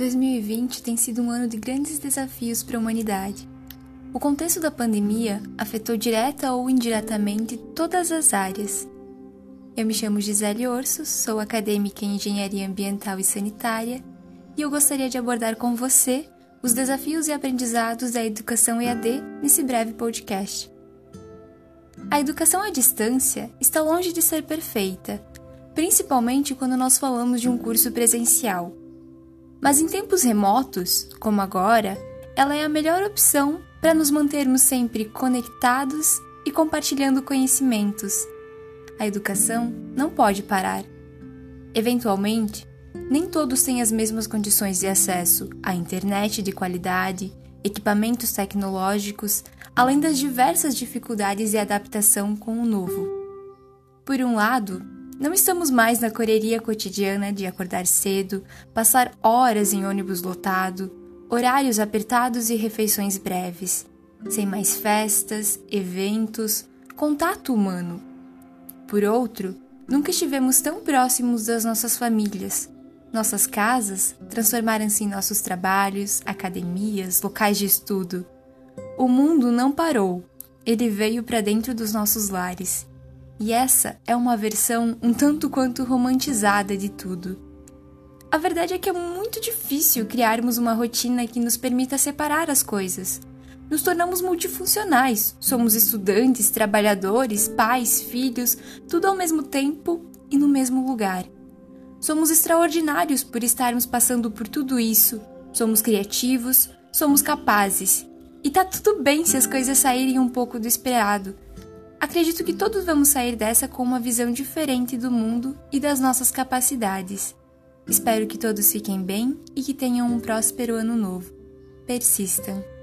2020 tem sido um ano de grandes desafios para a humanidade. O contexto da pandemia afetou direta ou indiretamente todas as áreas. Eu me chamo Gisele Orso, sou acadêmica em Engenharia Ambiental e Sanitária e eu gostaria de abordar com você os desafios e aprendizados da educação EAD nesse breve podcast. A educação à distância está longe de ser perfeita, principalmente quando nós falamos de um curso presencial. Mas em tempos remotos, como agora, ela é a melhor opção para nos mantermos sempre conectados e compartilhando conhecimentos. A educação não pode parar. Eventualmente, nem todos têm as mesmas condições de acesso à internet de qualidade, equipamentos tecnológicos, além das diversas dificuldades de adaptação com o novo. Por um lado, não estamos mais na correria cotidiana de acordar cedo, passar horas em ônibus lotado, horários apertados e refeições breves, sem mais festas, eventos, contato humano. Por outro, nunca estivemos tão próximos das nossas famílias. Nossas casas transformaram-se em nossos trabalhos, academias, locais de estudo. O mundo não parou, ele veio para dentro dos nossos lares e essa é uma versão um tanto quanto romantizada de tudo. A verdade é que é muito difícil criarmos uma rotina que nos permita separar as coisas. Nos tornamos multifuncionais, somos estudantes, trabalhadores, pais, filhos, tudo ao mesmo tempo e no mesmo lugar. Somos extraordinários por estarmos passando por tudo isso, somos criativos, somos capazes. E tá tudo bem se as coisas saírem um pouco do esperado Acredito que todos vamos sair dessa com uma visão diferente do mundo e das nossas capacidades. Espero que todos fiquem bem e que tenham um próspero ano novo. Persistam!